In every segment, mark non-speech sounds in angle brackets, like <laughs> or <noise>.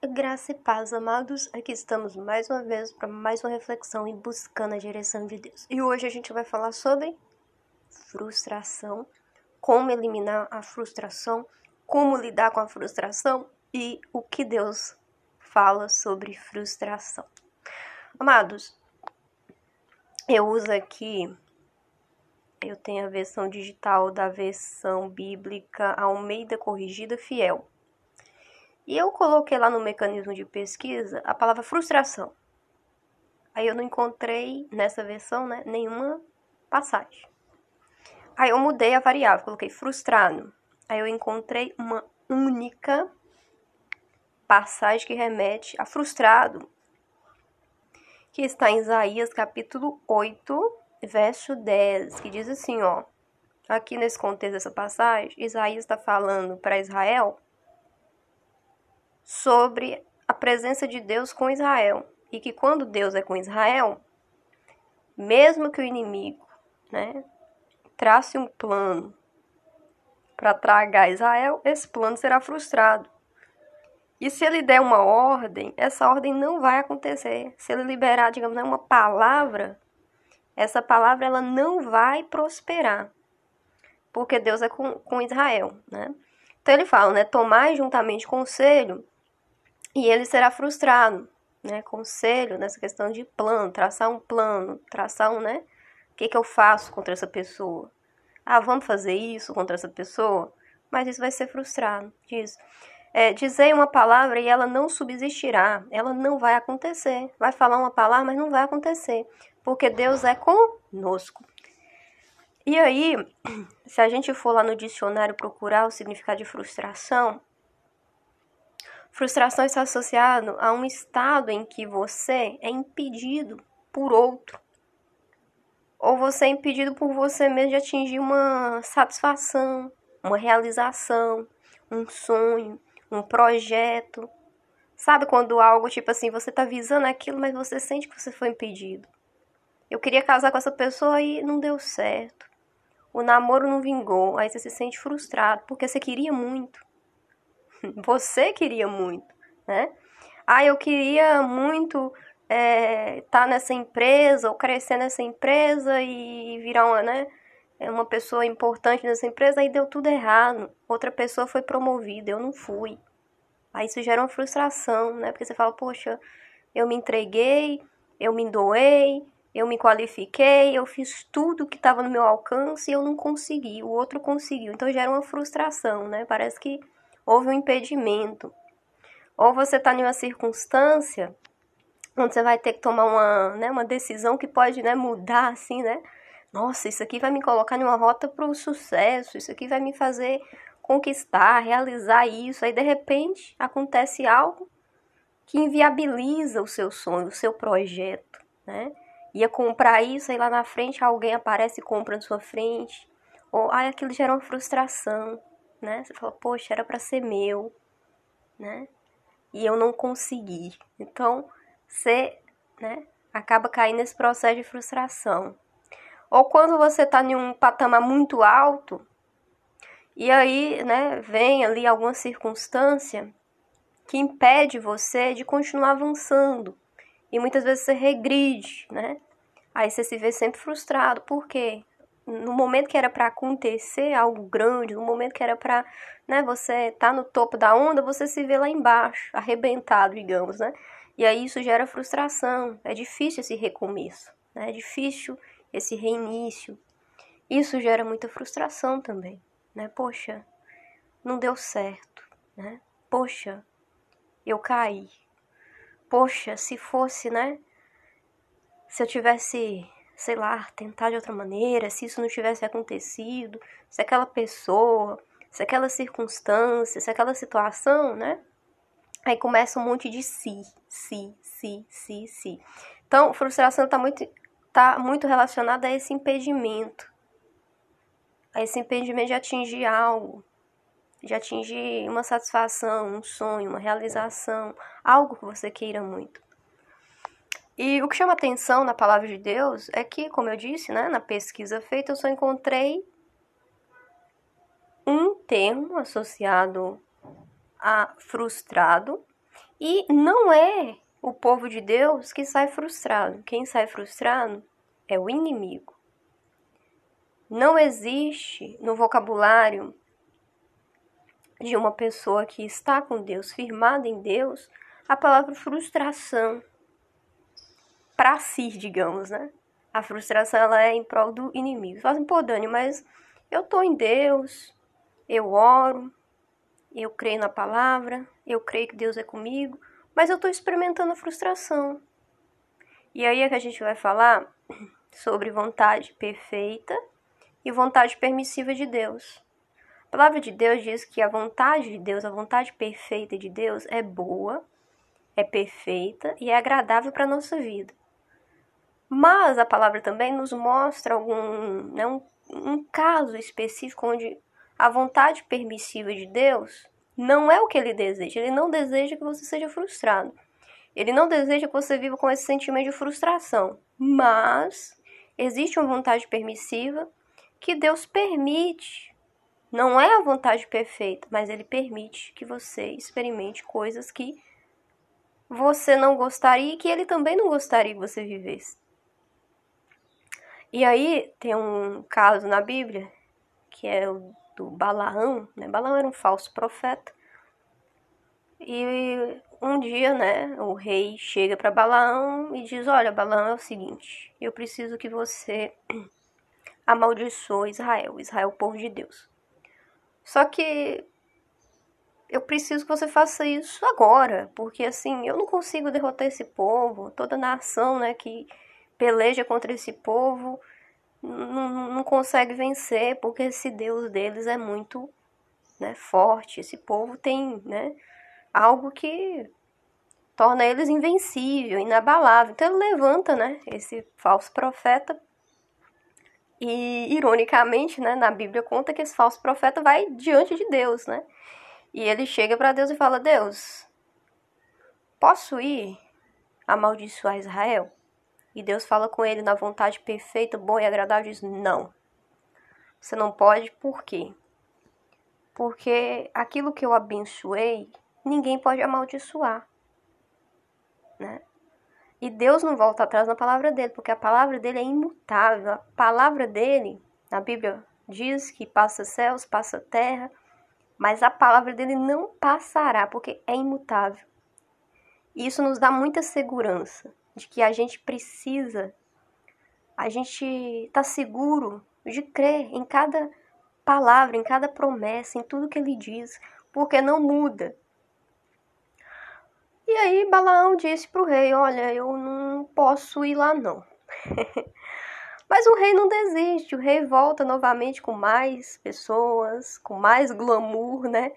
Graça e paz, amados. Aqui estamos mais uma vez para mais uma reflexão e buscando a direção de Deus. E hoje a gente vai falar sobre frustração, como eliminar a frustração, como lidar com a frustração e o que Deus fala sobre frustração. Amados, eu uso aqui, eu tenho a versão digital da versão bíblica Almeida Corrigida Fiel. E eu coloquei lá no mecanismo de pesquisa a palavra frustração. Aí eu não encontrei nessa versão né, nenhuma passagem. Aí eu mudei a variável, coloquei frustrado. Aí eu encontrei uma única passagem que remete a frustrado, que está em Isaías capítulo 8, verso 10, que diz assim, ó. Aqui nesse contexto dessa passagem, Isaías está falando para Israel sobre a presença de Deus com Israel. E que quando Deus é com Israel, mesmo que o inimigo né, trace um plano para tragar Israel, esse plano será frustrado. E se ele der uma ordem, essa ordem não vai acontecer. Se ele liberar, digamos, né, uma palavra, essa palavra ela não vai prosperar. Porque Deus é com, com Israel, né? Então ele fala, né? Tomai juntamente conselho e ele será frustrado, né? Conselho nessa questão de plano, traçar um plano, traçar um, né? O que, que eu faço contra essa pessoa? Ah, vamos fazer isso contra essa pessoa? Mas isso vai ser frustrado, diz. É, dizer uma palavra e ela não subsistirá, ela não vai acontecer. Vai falar uma palavra, mas não vai acontecer, porque Deus é conosco. E aí, <clears throat> se a gente for lá no dicionário procurar o significado de frustração, Frustração está associado a um estado em que você é impedido por outro. Ou você é impedido por você mesmo de atingir uma satisfação, uma realização, um sonho, um projeto. Sabe quando algo tipo assim, você tá visando aquilo, mas você sente que você foi impedido. Eu queria casar com essa pessoa e não deu certo. O namoro não vingou, aí você se sente frustrado porque você queria muito. Você queria muito, né? Ah, eu queria muito estar é, tá nessa empresa ou crescer nessa empresa e virar uma, né, uma pessoa importante nessa empresa, aí deu tudo errado. Outra pessoa foi promovida, eu não fui. Aí isso gera uma frustração, né? Porque você fala, poxa, eu me entreguei, eu me doei, eu me qualifiquei, eu fiz tudo que estava no meu alcance e eu não consegui, o outro conseguiu. Então gera uma frustração, né? Parece que houve um impedimento. Ou você está em uma circunstância onde você vai ter que tomar uma, né, uma decisão que pode né, mudar assim, né? Nossa, isso aqui vai me colocar em uma rota para o sucesso, isso aqui vai me fazer conquistar, realizar isso. Aí de repente acontece algo que inviabiliza o seu sonho, o seu projeto, né? Ia comprar isso, aí lá na frente alguém aparece e compra na sua frente. Ou aí aquilo gera uma frustração né? Você fala, poxa, era para ser meu, né? E eu não consegui. Então, você, né, acaba caindo nesse processo de frustração. Ou quando você tá em um patamar muito alto, e aí, né, vem ali alguma circunstância que impede você de continuar avançando. E muitas vezes você regride, né? Aí você se vê sempre frustrado. Por quê? No momento que era para acontecer algo grande, no momento que era para, né, você tá no topo da onda, você se vê lá embaixo, arrebentado, digamos, né? E aí isso gera frustração, é difícil esse recomeço, né? É difícil esse reinício. Isso gera muita frustração também, né? Poxa, não deu certo, né? Poxa, eu caí. Poxa, se fosse, né? Se eu tivesse sei lá, tentar de outra maneira, se isso não tivesse acontecido, se aquela pessoa, se aquela circunstância, se aquela situação, né? Aí começa um monte de si, si, si, si, si. Então, frustração está muito, tá muito relacionada a esse impedimento. A esse impedimento de atingir algo, de atingir uma satisfação, um sonho, uma realização, algo que você queira muito. E o que chama atenção na palavra de Deus é que, como eu disse, né, na pesquisa feita, eu só encontrei um termo associado a frustrado E não é o povo de Deus que sai frustrado. Quem sai frustrado é o inimigo. Não existe no vocabulário de uma pessoa que está com Deus, firmada em Deus, a palavra frustração para si, digamos, né? A frustração ela é em prol do inimigo. Fazem, pô, Dani, mas eu tô em Deus, eu oro, eu creio na palavra, eu creio que Deus é comigo, mas eu estou experimentando a frustração. E aí é que a gente vai falar <clears throat> sobre vontade perfeita e vontade permissiva de Deus. A palavra de Deus diz que a vontade de Deus, a vontade perfeita de Deus é boa, é perfeita e é agradável para a nossa vida. Mas a palavra também nos mostra algum, né, um, um caso específico onde a vontade permissiva de Deus não é o que ele deseja. Ele não deseja que você seja frustrado. Ele não deseja que você viva com esse sentimento de frustração. Mas existe uma vontade permissiva que Deus permite. Não é a vontade perfeita, mas ele permite que você experimente coisas que você não gostaria e que ele também não gostaria que você vivesse. E aí tem um caso na Bíblia que é o do Balaão, né? Balaão era um falso profeta. E um dia, né, o rei chega para Balaão e diz: "Olha, Balaão, é o seguinte, eu preciso que você <clears throat> amaldiçoe Israel, Israel, o povo de Deus. Só que eu preciso que você faça isso agora, porque assim, eu não consigo derrotar esse povo, toda nação, né, que peleja contra esse povo, não, não consegue vencer, porque esse Deus deles é muito né, forte. Esse povo tem né, algo que torna eles invencível, inabalável. Então ele levanta né, esse falso profeta. E, ironicamente, né, na Bíblia conta que esse falso profeta vai diante de Deus, né? E ele chega para Deus e fala: Deus, posso ir amaldiçoar Israel? E Deus fala com ele na vontade perfeita, boa e agradável, diz: Não. Você não pode, por quê? Porque aquilo que eu abençoei, ninguém pode amaldiçoar. Né? E Deus não volta atrás na palavra dele, porque a palavra dele é imutável. A palavra dele, na Bíblia, diz que passa céus, passa terra, mas a palavra dele não passará, porque é imutável. E isso nos dá muita segurança de que a gente precisa, a gente está seguro de crer em cada palavra, em cada promessa, em tudo que ele diz, porque não muda. E aí Balaão disse para o rei: Olha, eu não posso ir lá não. <laughs> Mas o rei não desiste, o rei volta novamente com mais pessoas, com mais glamour, né?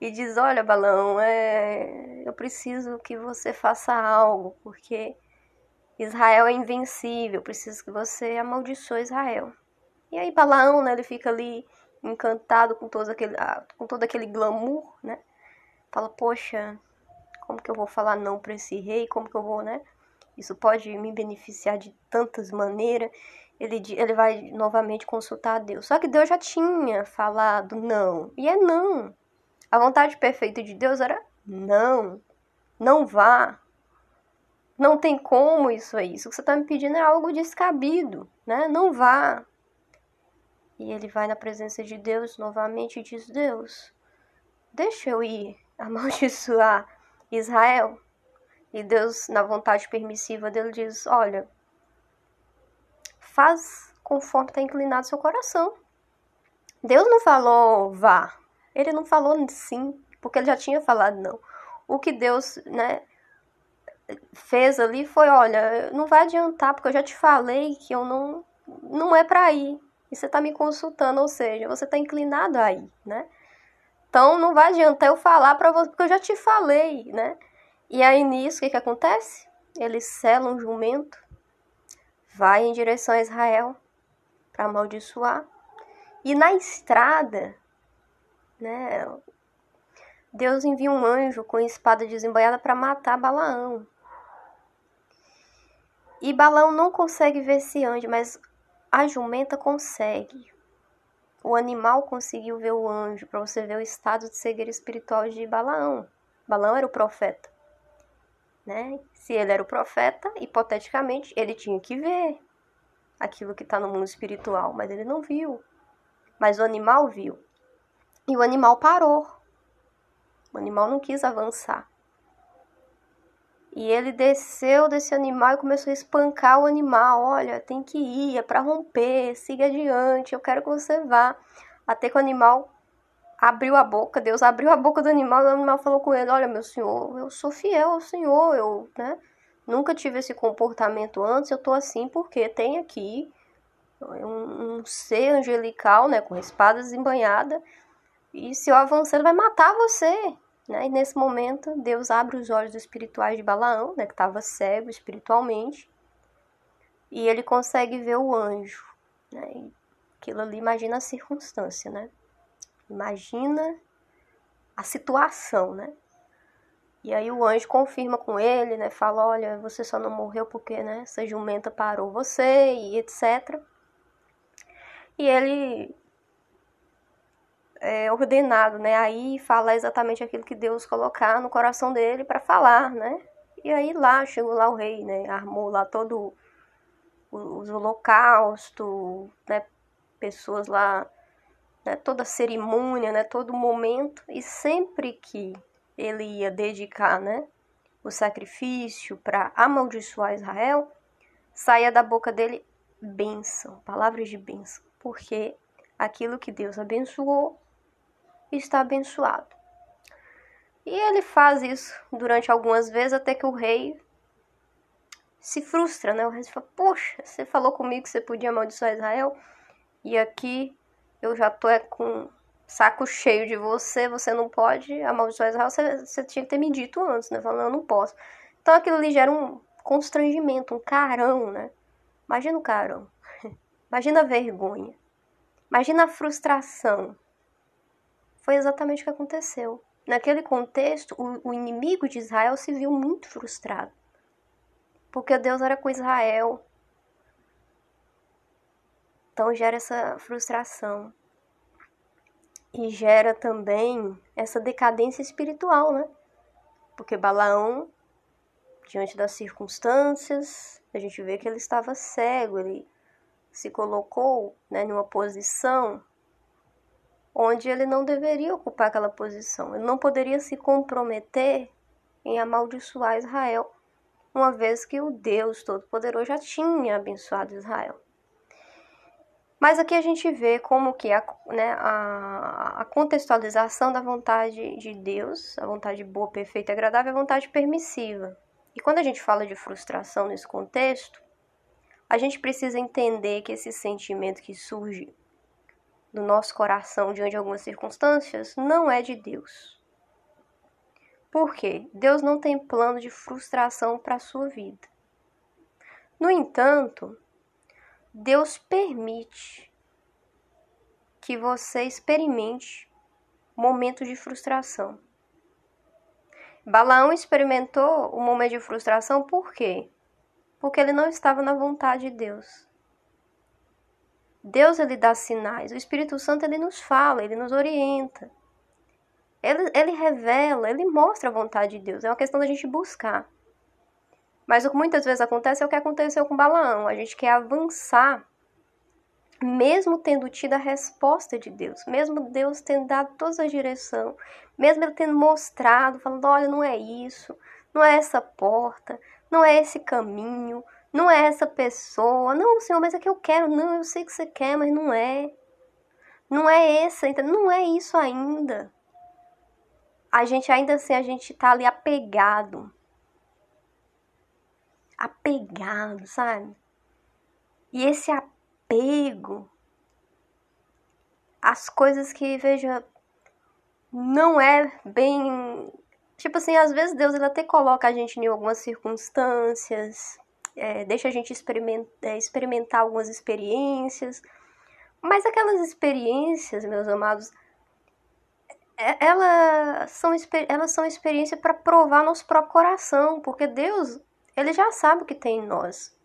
E diz: Olha, Balaão, é... eu preciso que você faça algo, porque Israel é invencível, preciso que você amaldiçoe Israel. E aí Balaão, né, ele fica ali encantado com todo aquele, ah, com todo aquele glamour, né? Fala, poxa, como que eu vou falar não para esse rei? Como que eu vou, né? Isso pode me beneficiar de tantas maneiras. Ele, ele vai novamente consultar a Deus. Só que Deus já tinha falado não. E é não. A vontade perfeita de Deus era não. Não vá. Não tem como isso aí. Isso que você está me pedindo é algo descabido, né? Não vá. E ele vai na presença de Deus novamente e diz: Deus, deixa eu ir <laughs> amaldiçoar Israel. E Deus, na vontade permissiva dele, diz: Olha, faz conforme está inclinado seu coração. Deus não falou vá. Ele não falou sim, porque ele já tinha falado não. O que Deus, né, fez ali foi, olha, não vai adiantar, porque eu já te falei que eu não não é para ir. E você tá me consultando, ou seja, você tá inclinado aí, né? Então não vai adiantar eu falar para você, porque eu já te falei, né? E aí nisso, o que que acontece? Eles selam um jumento, vai em direção a Israel para amaldiçoar. E na estrada, né, Deus envia um anjo com espada desembanhada para matar Balaão. E Balão não consegue ver esse anjo, mas a jumenta consegue. O animal conseguiu ver o anjo, para você ver o estado de cegueira espiritual de Balaão. Balaão era o profeta. né? Se ele era o profeta, hipoteticamente, ele tinha que ver aquilo que está no mundo espiritual, mas ele não viu. Mas o animal viu. E o animal parou. O animal não quis avançar. E ele desceu desse animal e começou a espancar o animal. Olha, tem que ir, é para romper, siga adiante, eu quero que você vá. Até que o animal abriu a boca, Deus abriu a boca do animal e o animal falou com ele: Olha, meu senhor, eu sou fiel ao senhor, eu né, nunca tive esse comportamento antes, eu tô assim porque tem aqui um, um ser angelical, né, com espada desembanhada, e se eu avançar, ele vai matar você. Né? E nesse momento, Deus abre os olhos espirituais de Balaão, né, que estava cego espiritualmente, e ele consegue ver o anjo. Né? E aquilo ali, imagina a circunstância, né? Imagina a situação, né? E aí o anjo confirma com ele, né? Fala, olha, você só não morreu porque, né? Essa jumenta parou você e etc. E ele é, ordenado, né? Aí fala exatamente aquilo que Deus colocar no coração dele para falar, né? E aí lá chegou lá o rei, né? Armou lá todo os holocaustos, né? Pessoas lá, né? toda cerimônia, né? Todo momento e sempre que ele ia dedicar, né? O sacrifício para amaldiçoar Israel, saía da boca dele bênção, palavras de bênção, porque aquilo que Deus abençoou está abençoado. E ele faz isso durante algumas vezes até que o rei se frustra, né? O rei fala: Poxa, você falou comigo que você podia amaldiçoar Israel e aqui eu já tô é, com saco cheio de você, você não pode amaldiçoar Israel, você, você tinha que ter me dito antes, né? Falando, eu não posso. Então aquilo ali gera um constrangimento, um carão, né? Imagina o carão. <laughs> Imagina a vergonha. Imagina a frustração. Foi exatamente o que aconteceu. Naquele contexto, o, o inimigo de Israel se viu muito frustrado. Porque Deus era com Israel. Então gera essa frustração. E gera também essa decadência espiritual, né? Porque Balaão, diante das circunstâncias, a gente vê que ele estava cego, ele se colocou né, numa posição onde ele não deveria ocupar aquela posição. Ele não poderia se comprometer em amaldiçoar Israel, uma vez que o Deus Todo-Poderoso já tinha abençoado Israel. Mas aqui a gente vê como que a, né, a, a contextualização da vontade de Deus, a vontade boa, perfeita e agradável, é a vontade permissiva. E quando a gente fala de frustração nesse contexto, a gente precisa entender que esse sentimento que surge do nosso coração diante de algumas circunstâncias não é de Deus. Por quê? Deus não tem plano de frustração para a sua vida. No entanto, Deus permite que você experimente momentos de frustração. Balaão experimentou o momento de frustração por quê? Porque ele não estava na vontade de Deus. Deus ele dá sinais, o Espírito Santo ele nos fala, ele nos orienta. Ele, ele revela, ele mostra a vontade de Deus. É uma questão da gente buscar. Mas o que muitas vezes acontece é o que aconteceu com Balaão. A gente quer avançar, mesmo tendo tido a resposta de Deus, mesmo Deus tendo dado toda a direção, mesmo ele tendo mostrado, falando: olha, não é isso, não é essa porta, não é esse caminho, não é essa pessoa. Não, senhor, mas é que eu quero. Não, eu sei que você quer, mas não é. Não é essa, então não é isso ainda. A gente ainda assim, a gente tá ali apegado. Apegado, sabe? E esse apego as coisas que, veja, não é bem. Tipo assim, às vezes Deus ele até coloca a gente em algumas circunstâncias, é, deixa a gente experimentar, é, experimentar algumas experiências, mas aquelas experiências, meus amados, é, elas são, elas são experiências para provar nosso próprio coração, porque Deus, Ele já sabe o que tem em nós.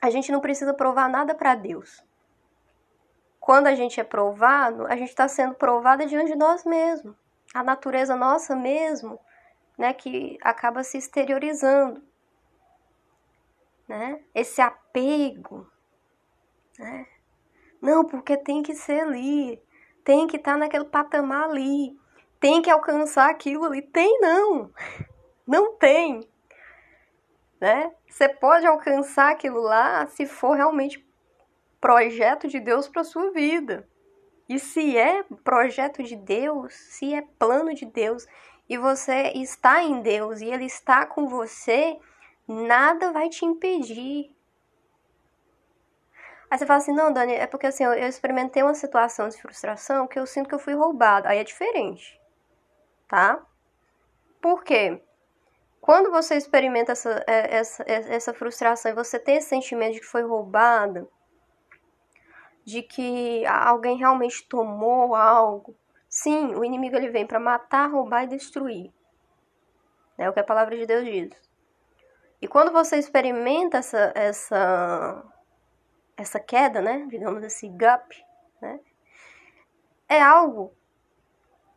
A gente não precisa provar nada para Deus. Quando a gente é provado, a gente está sendo provado diante de nós mesmos. A natureza nossa mesmo né, que acaba se exteriorizando, né? Esse apego, né? Não, porque tem que ser ali, tem que estar tá naquele patamar ali, tem que alcançar aquilo ali. Tem não, <laughs> não tem, né? Você pode alcançar aquilo lá se for realmente projeto de Deus para sua vida. E se é projeto de Deus, se é plano de Deus, e você está em Deus e Ele está com você, nada vai te impedir. Aí você fala assim, não, Dani, é porque assim, eu, eu experimentei uma situação de frustração que eu sinto que eu fui roubada. Aí é diferente, tá? Por quê? Quando você experimenta essa, é, essa, é, essa frustração e você tem esse sentimento de que foi roubada, de que alguém realmente tomou algo, sim, o inimigo ele vem para matar, roubar e destruir. É o que a palavra de Deus diz. E quando você experimenta essa essa essa queda, né, digamos assim, gap, né, é algo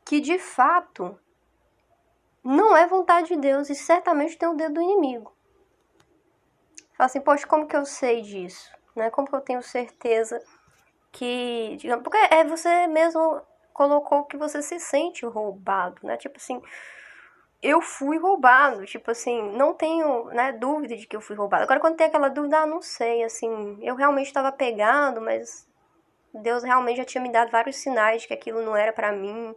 que de fato não é vontade de Deus e certamente tem o dedo do inimigo. Fala assim, poxa, como que eu sei disso? Né? Como que eu tenho certeza que, digamos, porque é você mesmo colocou que você se sente roubado, né? Tipo assim, eu fui roubado, tipo assim, não tenho, né, dúvida de que eu fui roubado. Agora quando tem aquela dúvida, ah, não sei, assim, eu realmente estava pegado, mas Deus realmente já tinha me dado vários sinais de que aquilo não era para mim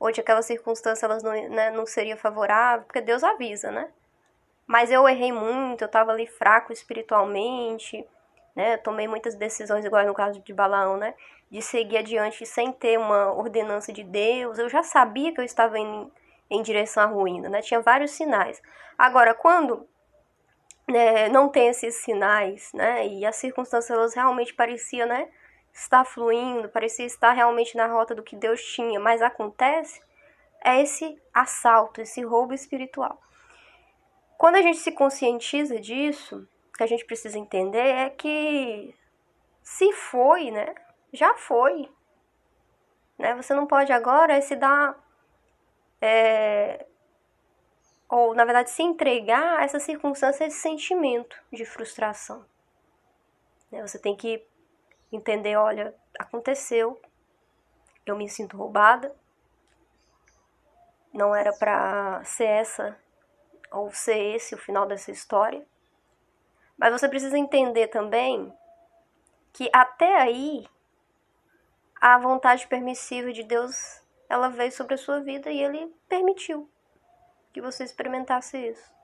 ou de aquela circunstância elas não, né, não seria favorável, porque Deus avisa, né? Mas eu errei muito, eu estava ali fraco espiritualmente, né? Eu tomei muitas decisões, igual no caso de Balaão, né? De seguir adiante sem ter uma ordenança de Deus. Eu já sabia que eu estava em, em direção à ruína, né? Tinha vários sinais. Agora, quando né, não tem esses sinais, né? E as circunstâncias elas realmente pareciam, né? está fluindo, parecia estar realmente na rota do que Deus tinha, mas acontece é esse assalto, esse roubo espiritual. Quando a gente se conscientiza disso, o que a gente precisa entender é que se foi, né? Já foi. Né? Você não pode agora se dar. É, ou, na verdade, se entregar a essa circunstância, esse sentimento de frustração. Né? Você tem que entender, olha, aconteceu, eu me sinto roubada, não era para ser essa ou ser esse o final dessa história. Mas você precisa entender também que até aí a vontade permissiva de Deus, ela veio sobre a sua vida e ele permitiu que você experimentasse isso.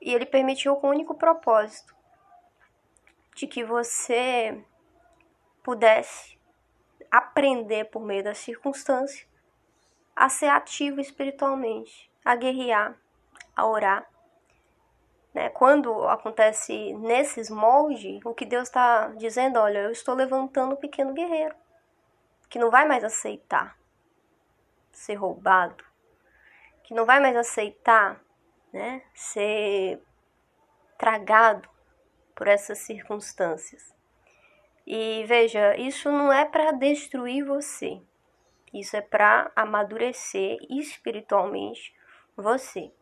E ele permitiu com o único propósito de que você pudesse aprender por meio da circunstância a ser ativo espiritualmente, a guerrear, a orar. Né? Quando acontece nesses moldes, o que Deus está dizendo, olha, eu estou levantando um pequeno guerreiro que não vai mais aceitar ser roubado, que não vai mais aceitar né, ser tragado por essas circunstâncias. E veja, isso não é para destruir você. Isso é para amadurecer espiritualmente você.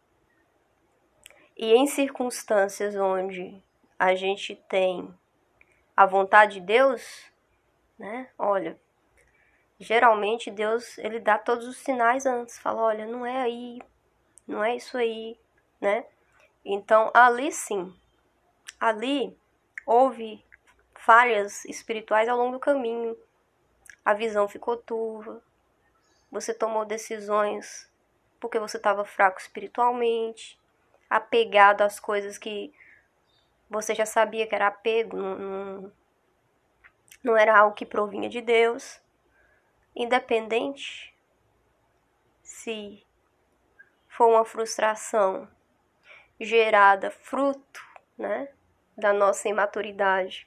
E em circunstâncias onde a gente tem a vontade de Deus, né? Olha, geralmente Deus, ele dá todos os sinais antes, fala, olha, não é aí, não é isso aí, né? Então, ali sim. Ali houve falhas espirituais ao longo do caminho. A visão ficou turva. Você tomou decisões porque você estava fraco espiritualmente, apegado às coisas que você já sabia que era apego, não, não, não era algo que provinha de Deus. Independente se for uma frustração gerada fruto, né, da nossa imaturidade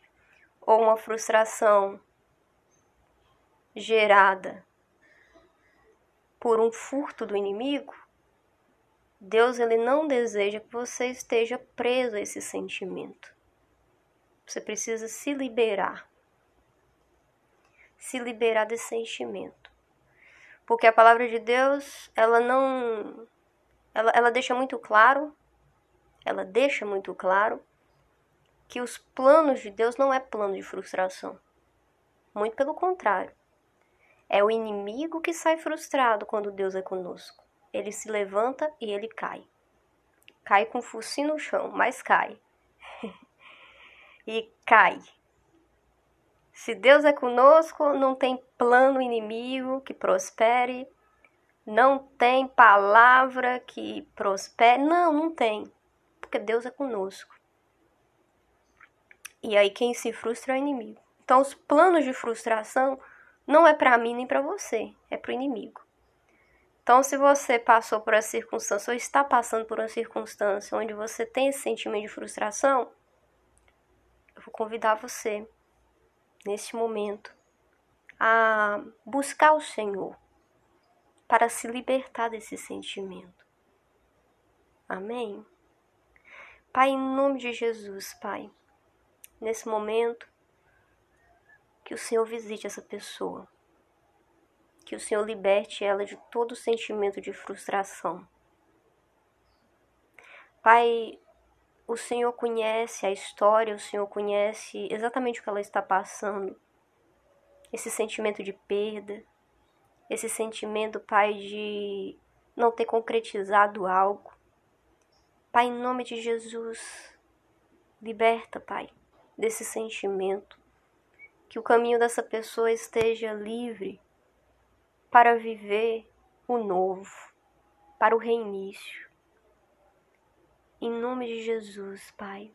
ou uma frustração gerada por um furto do inimigo, Deus ele não deseja que você esteja preso a esse sentimento. Você precisa se liberar. Se liberar desse sentimento. Porque a palavra de Deus, ela não ela, ela deixa muito claro, ela deixa muito claro que os planos de Deus não é plano de frustração. Muito pelo contrário. É o inimigo que sai frustrado quando Deus é conosco. Ele se levanta e ele cai. Cai com o focinho no chão, mas cai. <laughs> e cai. Se Deus é conosco, não tem plano inimigo que prospere, não tem palavra que prospere. Não, não tem. Porque Deus é conosco. E aí quem se frustra é o inimigo. Então os planos de frustração não é para mim nem para você, é para o inimigo. Então, se você passou por essa circunstância ou está passando por uma circunstância onde você tem esse sentimento de frustração, eu vou convidar você, neste momento, a buscar o Senhor para se libertar desse sentimento. Amém? Pai, em nome de Jesus, Pai, nesse momento, que o Senhor visite essa pessoa. Que o Senhor liberte ela de todo sentimento de frustração. Pai, o Senhor conhece a história, o Senhor conhece exatamente o que ela está passando. Esse sentimento de perda, esse sentimento, Pai, de não ter concretizado algo. Pai, em nome de Jesus, liberta, Pai, desse sentimento que o caminho dessa pessoa esteja livre para viver o novo, para o reinício. Em nome de Jesus, Pai.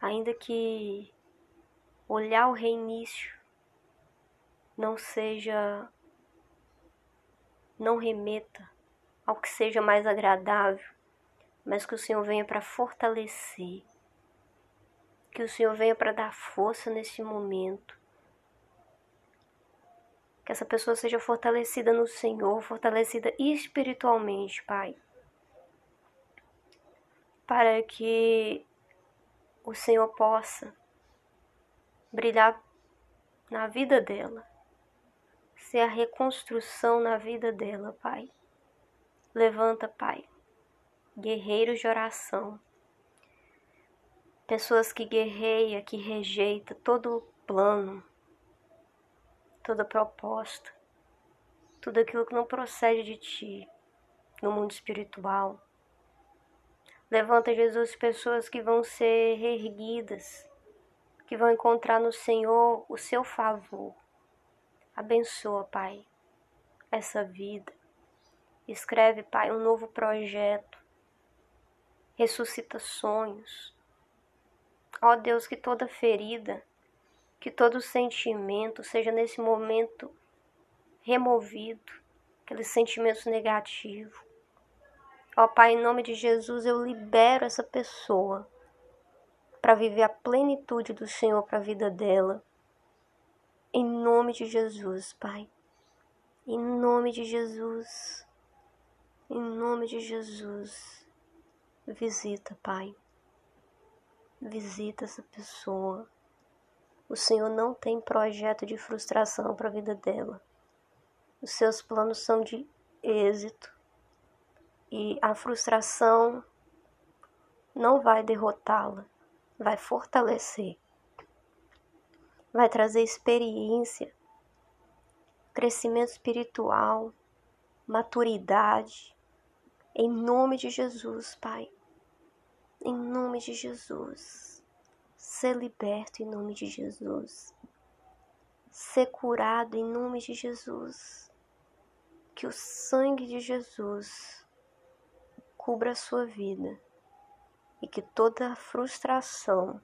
Ainda que olhar o reinício não seja, não remeta ao que seja mais agradável, mas que o Senhor venha para fortalecer que o Senhor venha para dar força nesse momento. Que essa pessoa seja fortalecida no Senhor, fortalecida espiritualmente, Pai. Para que o Senhor possa brilhar na vida dela, ser a reconstrução na vida dela, Pai. Levanta, Pai, guerreiros de oração pessoas que guerreia, que rejeita todo plano, toda proposta, tudo aquilo que não procede de ti no mundo espiritual. Levanta, Jesus, pessoas que vão ser reerguidas, que vão encontrar no Senhor o seu favor. Abençoa, Pai, essa vida. Escreve, Pai, um novo projeto. Ressuscita sonhos Ó Deus, que toda ferida, que todo sentimento seja nesse momento removido, aqueles sentimentos negativos. Ó Pai, em nome de Jesus, eu libero essa pessoa para viver a plenitude do Senhor para a vida dela. Em nome de Jesus, Pai. Em nome de Jesus. Em nome de Jesus. Visita, Pai visita essa pessoa. O Senhor não tem projeto de frustração para a vida dela. Os seus planos são de êxito. E a frustração não vai derrotá-la, vai fortalecer. Vai trazer experiência, crescimento espiritual, maturidade. Em nome de Jesus, Pai. Em nome de Jesus. Ser liberto em nome de Jesus. Ser curado em nome de Jesus. Que o sangue de Jesus cubra a sua vida e que toda frustração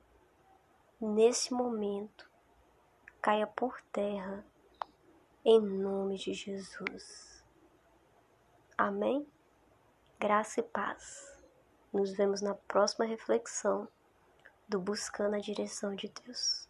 nesse momento caia por terra em nome de Jesus. Amém? Graça e paz. Nos vemos na próxima reflexão do Buscando a Direção de Deus.